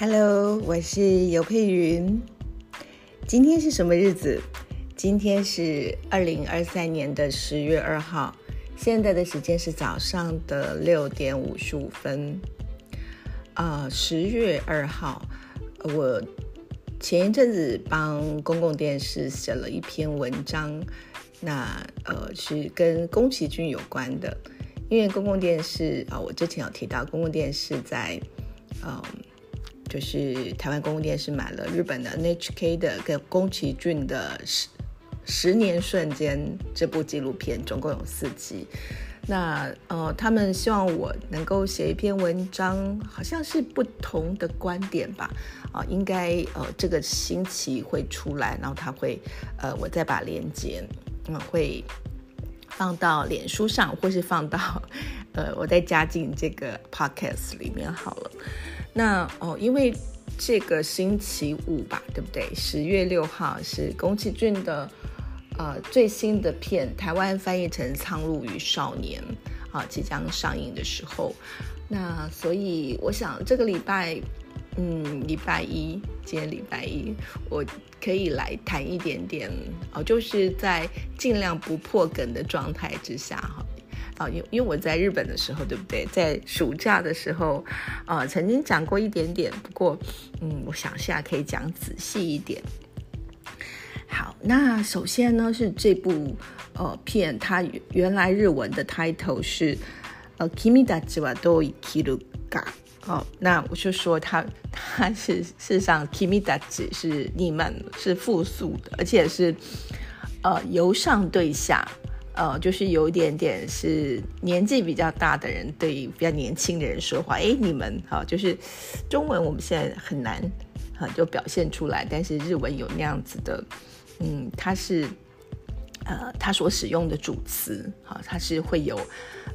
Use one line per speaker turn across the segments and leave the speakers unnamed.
Hello，我是尤佩云。今天是什么日子？今天是二零二三年的十月二号，现在的时间是早上的六点五十五分。啊，十月二号，我前一阵子帮公共电视写了一篇文章，那呃是跟宫崎骏有关的，因为公共电视啊，我之前有提到公共电视在嗯。就是台湾公共电视买了日本的 NHK 的跟宫崎骏的十十年瞬间这部纪录片，总共有四集。那呃，他们希望我能够写一篇文章，好像是不同的观点吧。啊，应该呃这个星期会出来，然后他会呃，我再把链接嗯会放到脸书上，或是放到呃我再加进这个 podcast 里面好了。那哦，因为这个星期五吧，对不对？十月六号是宫崎骏的呃最新的片，台湾翻译成《苍鹭与少年》啊，即将上映的时候。那所以我想这个礼拜，嗯，礼拜一，今天礼拜一，我可以来谈一点点哦，就是在尽量不破梗的状态之下哈。啊，因因为我在日本的时候，对不对？在暑假的时候，啊，曾经讲过一点点。不过，嗯，我想下可以讲仔细一点。好，那首先呢是这部呃片，它原来日文的 title 是呃 Kimi da jiwa do ikiru ga。好，那我就说它它是事实上 Kimi da ji 是你们是复数的，而且是呃由上对下。呃，就是有一点点是年纪比较大的人对比较年轻的人说话，哎，你们哈，就是中文我们现在很难哈就表现出来，但是日文有那样子的，嗯，它是。呃，他所使用的主词，哈，他是会有，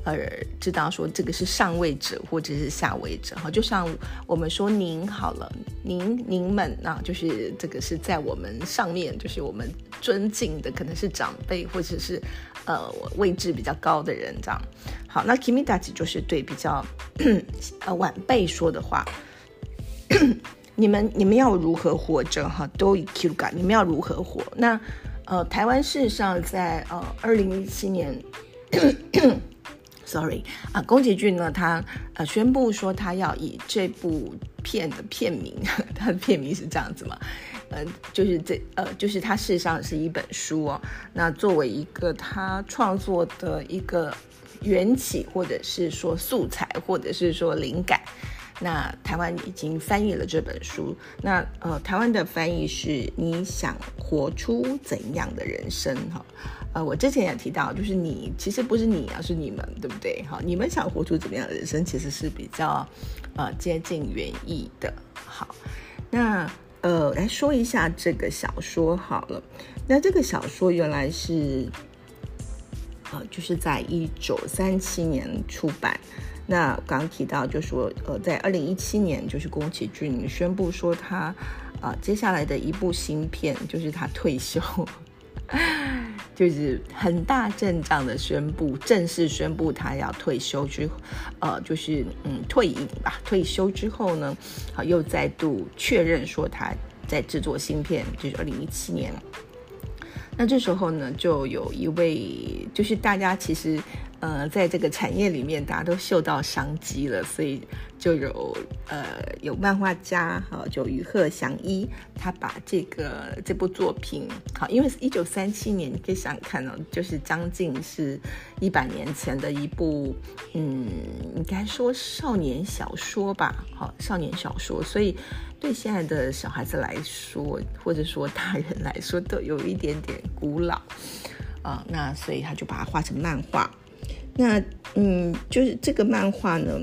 呃，知道说这个是上位者或者是下位者，哈，就像我们说您好了，您您们啊，就是这个是在我们上面，就是我们尊敬的可能是长辈或者是呃位置比较高的人这样。好，那 Kimidachi 就是对比较呃晚辈说的话，你们你们要如何活着哈？都以 Q 感，你们要如何活？那。呃，台湾事实上在呃二零一七年，sorry 啊，宫崎骏呢，他呃宣布说他要以这部片的片名，他的片名是这样子嘛，呃，就是这呃就是他事实上是一本书哦，那作为一个他创作的一个缘起，或者是说素材，或者是说灵感。那台湾已经翻译了这本书。那呃，台湾的翻译是你想活出怎样的人生？哈，呃，我之前也提到，就是你其实不是你啊，是你们，对不对？哈，你们想活出怎么样的人生，其实是比较呃接近原意的。好，那呃来说一下这个小说好了。那这个小说原来是呃就是在一九三七年出版。那刚刚提到，就说呃，在二零一七年，就是宫崎骏宣布说他啊，接下来的一部新片就是他退休，就是很大阵仗的宣布，正式宣布他要退休之，呃，就是嗯退隐吧。退休之后呢，好又再度确认说他在制作新片，就是二零一七年。那这时候呢，就有一位，就是大家其实。呃，在这个产业里面，大家都嗅到商机了，所以就有呃有漫画家哈，就于鹤祥一，他把这个这部作品好，因为是一九三七年，你可以想看哦，就是将近是一百年前的一部，嗯，应该说少年小说吧，好，少年小说，所以对现在的小孩子来说，或者说大人来说，都有一点点古老啊，那所以他就把它画成漫画。那嗯，就是这个漫画呢，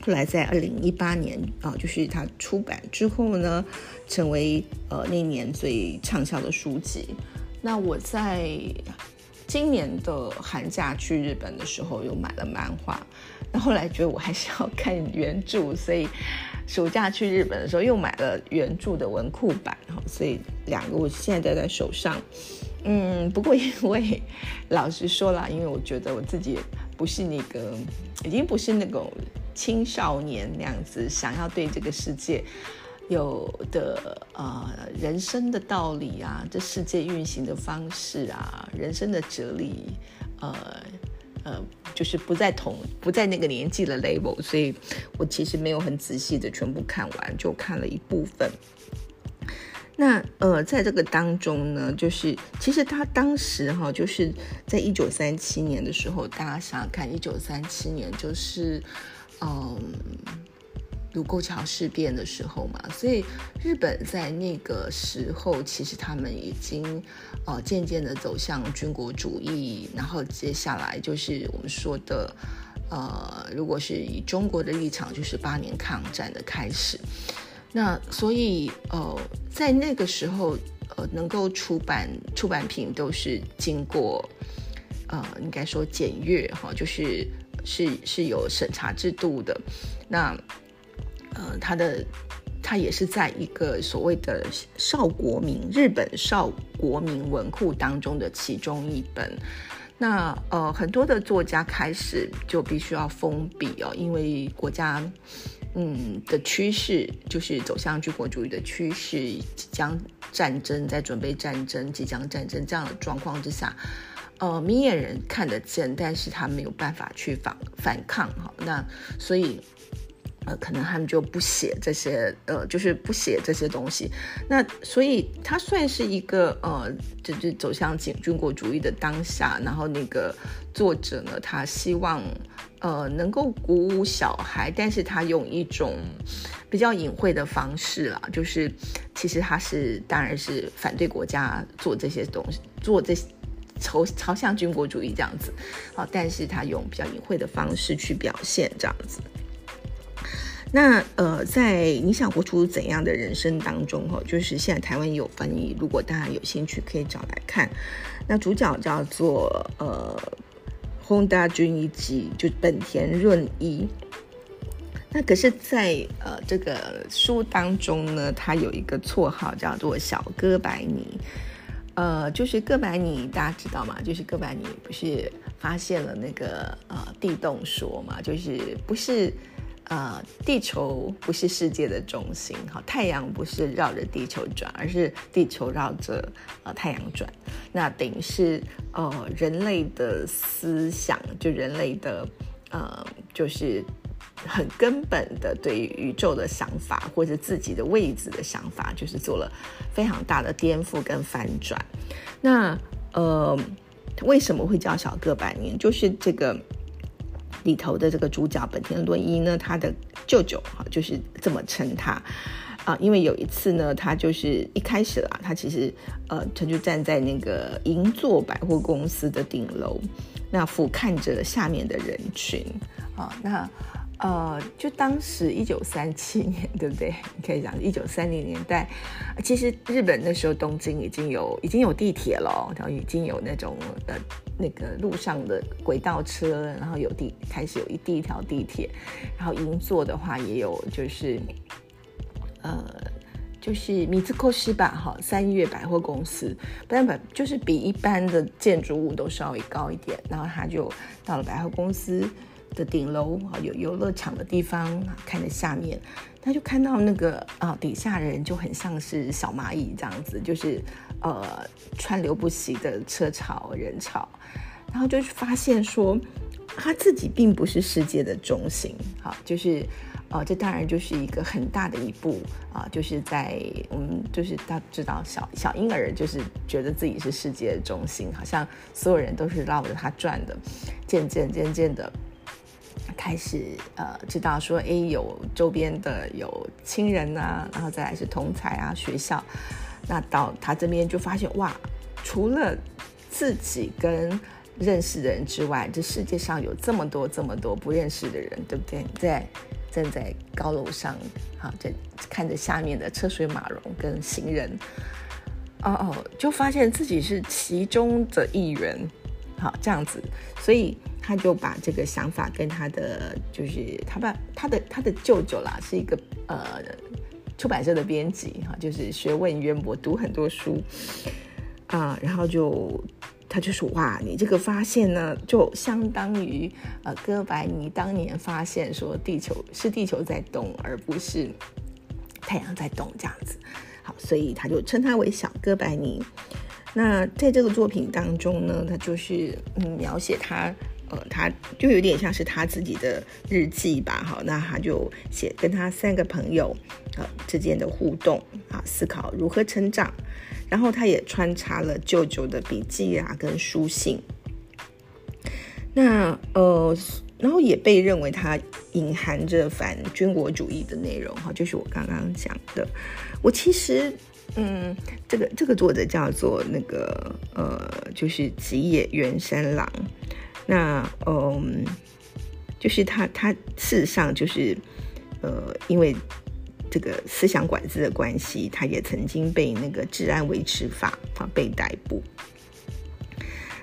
后来在二零一八年啊，就是它出版之后呢，成为呃那年最畅销的书籍。那我在今年的寒假去日本的时候，又买了漫画。那后来觉得我还是要看原著，所以暑假去日本的时候又买了原著的文库版。所以两个我现在戴在手上。嗯，不过因为老实说了，因为我觉得我自己不是那个，已经不是那种青少年那样子，想要对这个世界有的呃人生的道理啊，这世界运行的方式啊，人生的哲理，呃呃，就是不在同不在那个年纪的 level，所以我其实没有很仔细的全部看完，就看了一部分。那呃，在这个当中呢，就是其实他当时哈，就是在一九三七年的时候，大家想想看，一九三七年就是嗯卢沟桥事变的时候嘛，所以日本在那个时候，其实他们已经呃渐渐的走向军国主义，然后接下来就是我们说的呃，如果是以中国的立场，就是八年抗战的开始。那所以呃，在那个时候呃，能够出版出版品都是经过呃，应该说检阅哈，就是是是有审查制度的。那呃，它的它也是在一个所谓的少国民日本少国民文库当中的其中一本。那呃，很多的作家开始就必须要封笔哦，因为国家。嗯的趋势就是走向军国主义的趋势，即将战争，在准备战争，即将战争这样的状况之下，呃，明眼人看得见，但是他没有办法去反反抗哈，那所以。呃，可能他们就不写这些，呃，就是不写这些东西。那所以他算是一个，呃，就就走向军军国主义的当下。然后那个作者呢，他希望，呃，能够鼓舞小孩，但是他用一种比较隐晦的方式啦，就是其实他是当然是反对国家做这些东西，做这些朝朝向军国主义这样子，好，但是他用比较隐晦的方式去表现这样子。那呃，在你想活出怎样的人生当中，哈，就是现在台湾有翻译，如果大家有兴趣，可以找来看。那主角叫做呃轰！大军一级，就本田润一。那可是，在呃这个书当中呢，他有一个绰号叫做小哥白尼。呃，就是哥白尼，大家知道吗？就是哥白尼不是发现了那个呃地动说嘛，就是不是。呃，地球不是世界的中心，哈，太阳不是绕着地球转，而是地球绕着呃太阳转。那等于是呃人类的思想，就人类的呃，就是很根本的对于宇宙的想法，或者自己的位置的想法，就是做了非常大的颠覆跟翻转。那呃，为什么会叫小个百年？就是这个。里头的这个主角本田轮一呢，他的舅舅哈就是这么称他啊，因为有一次呢，他就是一开始啦，他其实呃，他就站在那个银座百货公司的顶楼，那俯瞰着下面的人群啊，那。呃，就当时一九三七年，对不对？你可以讲一九三零年代，其实日本那时候东京已经有已经有地铁了，然后已经有那种呃那个路上的轨道车，然后有地开始有一第一条地铁，然后银座的话也有就是呃就是米兹科西吧，哈，三月百货公司，不然就是比一般的建筑物都稍微高一点，然后他就到了百货公司。的顶楼啊，有游乐场的地方，看着下面，他就看到那个啊，底下人就很像是小蚂蚁这样子，就是呃，川流不息的车潮人潮，然后就发现说，他自己并不是世界的中心，好，就是呃，这当然就是一个很大的一步啊，就是在我们就是大知道小小婴儿就是觉得自己是世界的中心，好像所有人都是绕着他转的，渐渐渐渐的。开始呃，知道说，哎，有周边的有亲人啊，然后再来是同才啊，学校，那到他这边就发现哇，除了自己跟认识的人之外，这世界上有这么多这么多不认识的人，对不对？在站在高楼上，好，在看着下面的车水马龙跟行人，哦哦，就发现自己是其中的一员，好，这样子，所以。他就把这个想法跟他的，就是他爸他的他的舅舅啦，是一个呃出版社的编辑哈，就是学问渊博，读很多书啊，然后就他就说：“哇，你这个发现呢，就相当于呃哥白尼当年发现说地球是地球在动，而不是太阳在动这样子。好，所以他就称他为小哥白尼。那在这个作品当中呢，他就是嗯描写他呃，他就有点像是他自己的日记吧。好，那他就写跟他三个朋友呃之间的互动啊，思考如何成长。”然后他也穿插了舅舅的笔记啊，跟书信。那呃，然后也被认为他隐含着反军国主义的内容哈，就是我刚刚讲的。我其实嗯，这个这个作者叫做那个呃，就是吉野源三郎。那嗯，就是他他事实上就是呃，因为。这个思想管制的关系，他也曾经被那个治安维持法啊被逮捕。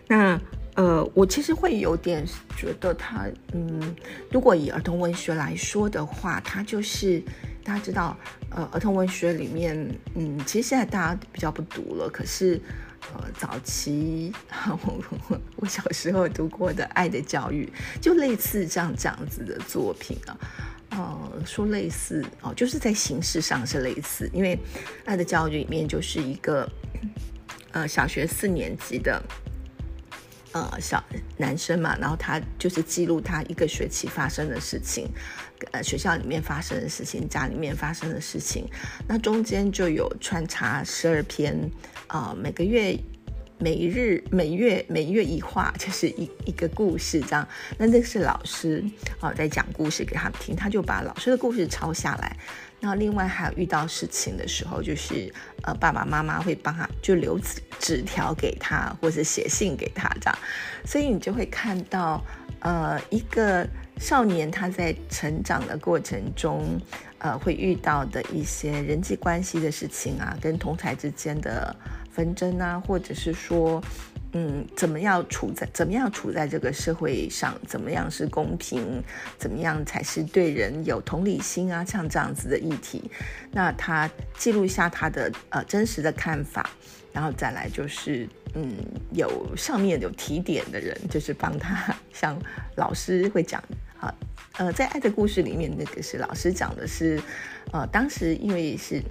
那呃，我其实会有点觉得他，嗯，如果以儿童文学来说的话，他就是大家知道，呃，儿童文学里面，嗯，其实现在大家比较不读了，可是呃，早期 我我小时候读过的《爱的教育》，就类似这样这样子的作品啊。呃，说类似哦，就是在形式上是类似，因为《爱的教育》里面就是一个呃小学四年级的呃小男生嘛，然后他就是记录他一个学期发生的事情，呃学校里面发生的事情，家里面发生的事情，那中间就有穿插十二篇啊每个月。每日每月每月一画，就是一一个故事这样。那这是老师啊在讲故事给他们听，他就把老师的故事抄下来。那另外还有遇到事情的时候，就是呃爸爸妈妈会帮他就留纸纸条给他，或者写信给他这样。所以你就会看到呃一个少年他在成长的过程中，呃会遇到的一些人际关系的事情啊，跟同台之间的。纷争啊，或者是说，嗯，怎么样处在怎么样处在这个社会上，怎么样是公平，怎么样才是对人有同理心啊？像这样子的议题，那他记录一下他的呃真实的看法，然后再来就是，嗯，有上面有提点的人，就是帮他，像老师会讲啊，呃，在爱的故事里面，那个是老师讲的是，呃，当时因为是。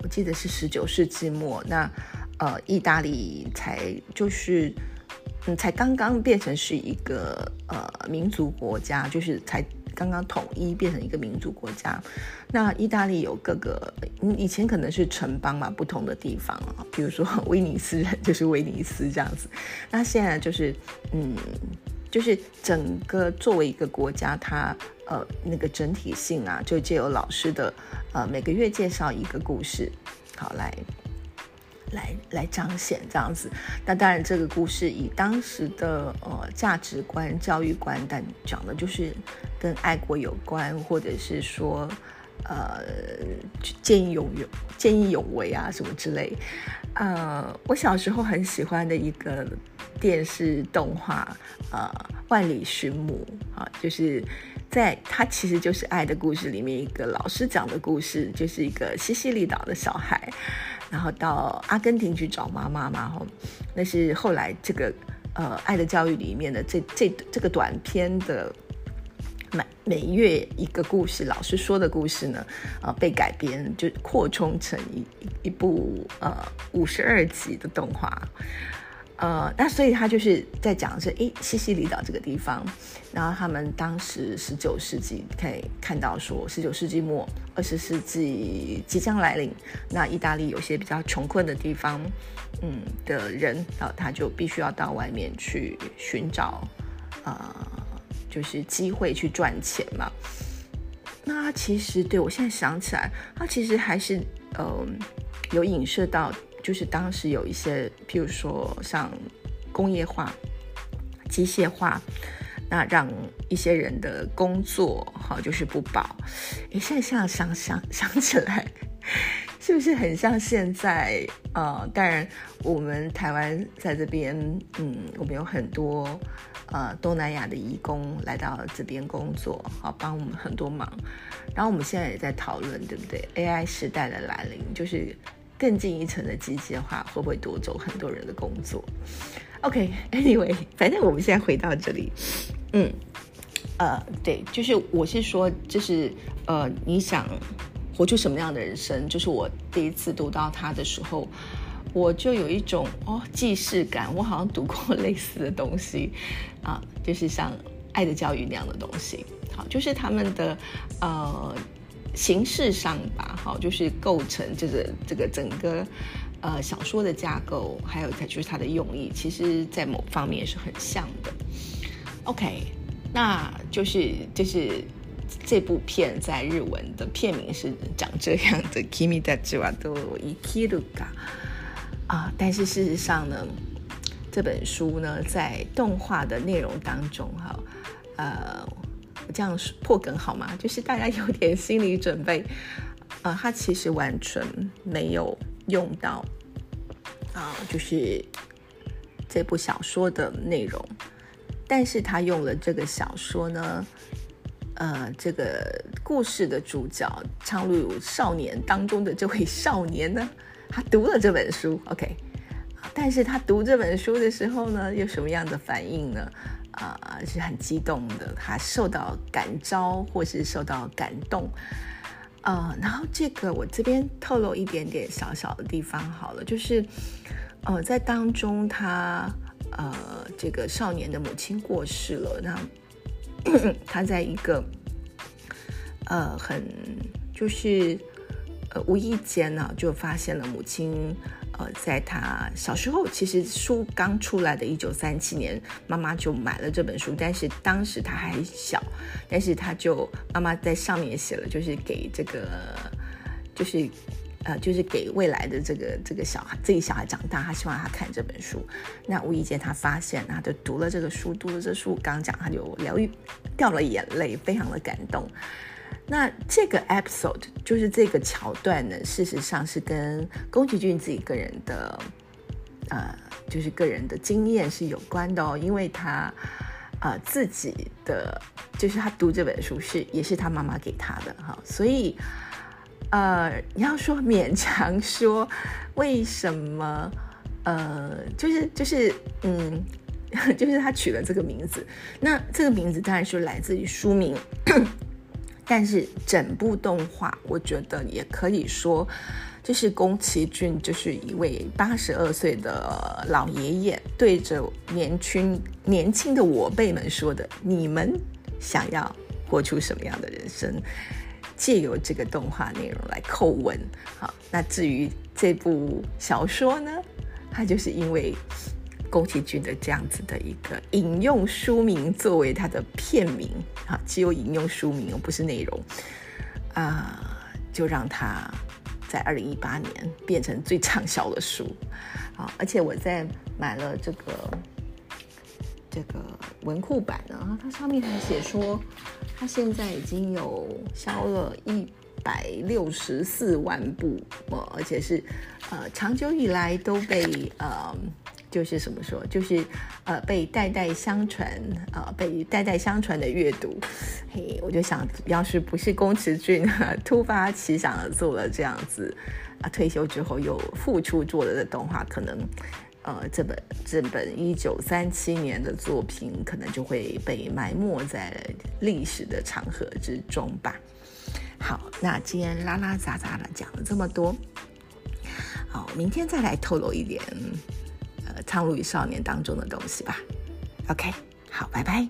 我记得是十九世纪末，那呃，意大利才就是嗯，才刚刚变成是一个呃民族国家，就是才刚刚统一变成一个民族国家。那意大利有各个嗯，以前可能是城邦嘛，不同的地方啊，比如说威尼斯人就是威尼斯这样子。那现在就是嗯，就是整个作为一个国家，它。呃，那个整体性啊，就借由老师的呃每个月介绍一个故事，好来来来彰显这样子。那当然，这个故事以当时的呃价值观、教育观，但讲的就是跟爱国有关，或者是说呃见义勇勇、见义勇为啊什么之类。呃，我小时候很喜欢的一个电视动画，呃，《万里寻母》啊，就是。在他其实就是《爱的故事》里面一个老师讲的故事，就是一个西西里岛的小孩，然后到阿根廷去找妈妈嘛。吼，那是后来这个呃《爱的教育》里面的这这这个短片的每每月一个故事，老师说的故事呢，呃，被改编就扩充成一一部呃五十二集的动画。呃，那所以他就是在讲是，诶，西西里岛这个地方，然后他们当时十九世纪可以看到说，十九世纪末二十世纪即将来临，那意大利有些比较穷困的地方，嗯的人，然后他就必须要到外面去寻找，呃，就是机会去赚钱嘛。那其实对我现在想起来，他其实还是呃有影射到。就是当时有一些，譬如说像工业化、机械化，那让一些人的工作哈就是不保。诶，现在想想想想起来，是不是很像现在？呃，当然我们台湾在这边，嗯，我们有很多呃东南亚的移工来到这边工作，好帮我们很多忙。然后我们现在也在讨论，对不对？AI 时代的来临，就是。更进一层的机器的话会不会夺走很多人的工作？OK，Anyway，反正我们现在回到这里，嗯，呃，对，就是我是说，就是呃，你想活出什么样的人生？就是我第一次读到它的时候，我就有一种哦既视感，我好像读过类似的东西啊，就是像《爱的教育》那样的东西。好，就是他们的呃形式上吧，好，就是构成这个这个整个。呃，小说的架构，还有它就是它的用意，其实在某方面是很像的。OK，那就是就是这部片在日文的片名是长这样的，Kimi da jiwa do ikiruka 啊，但是事实上呢，这本书呢在动画的内容当中，哈，呃，这样破梗好吗？就是大家有点心理准备，呃，他其实完全没有。用到啊，就是这部小说的内容，但是他用了这个小说呢，呃，这个故事的主角苍鹭少年当中的这位少年呢，他读了这本书，OK，但是他读这本书的时候呢，有什么样的反应呢？啊，是很激动的，他受到感召或是受到感动。呃，然后这个我这边透露一点点小小的地方好了，就是，呃，在当中他呃这个少年的母亲过世了，那 他在一个呃很就是呃无意间呢就发现了母亲。呃，在他小时候，其实书刚出来的一九三七年，妈妈就买了这本书，但是当时他还小，但是他就妈妈在上面写了，就是给这个，就是呃，就是给未来的这个这个小孩，这个小孩长大，他希望他看这本书。那无意间他发现，他就读了这个书，读了这书，刚讲他就疗愈掉了眼泪，非常的感动。那这个 episode 就是这个桥段呢，事实上是跟宫崎骏自己个人的，呃，就是个人的经验是有关的哦，因为他，呃，自己的就是他读这本书是也是他妈妈给他的哈，所以，呃，你要说勉强说为什么，呃，就是就是嗯，就是他取了这个名字，那这个名字当然是来自于书名。但是整部动画，我觉得也可以说，就是宫崎骏就是一位八十二岁的老爷爷，对着年轻年轻的我辈们说的：“你们想要活出什么样的人生？”借由这个动画内容来叩问。好，那至于这部小说呢，它就是因为。宫崎骏的这样子的一个引用书名作为他的片名，啊，只有引用书名，而不是内容，啊，就让他在二零一八年变成最畅销的书，啊，而且我在买了这个这个文库版呢，它上面还写说，它现在已经有销了一百六十四万部，而且是呃长久以来都被呃。就是怎么说，就是呃被代代相传啊，被代代相传的阅读。嘿，我就想要是不是宫崎骏 突发奇想做了这样子啊，退休之后又复出做了的动画，可能呃这本这本一九三七年的作品可能就会被埋没在历史的长河之中吧。好，那今天拉拉杂杂的讲了这么多，好，明天再来透露一点。《苍鹭与少年》当中的东西吧。OK，好，拜拜。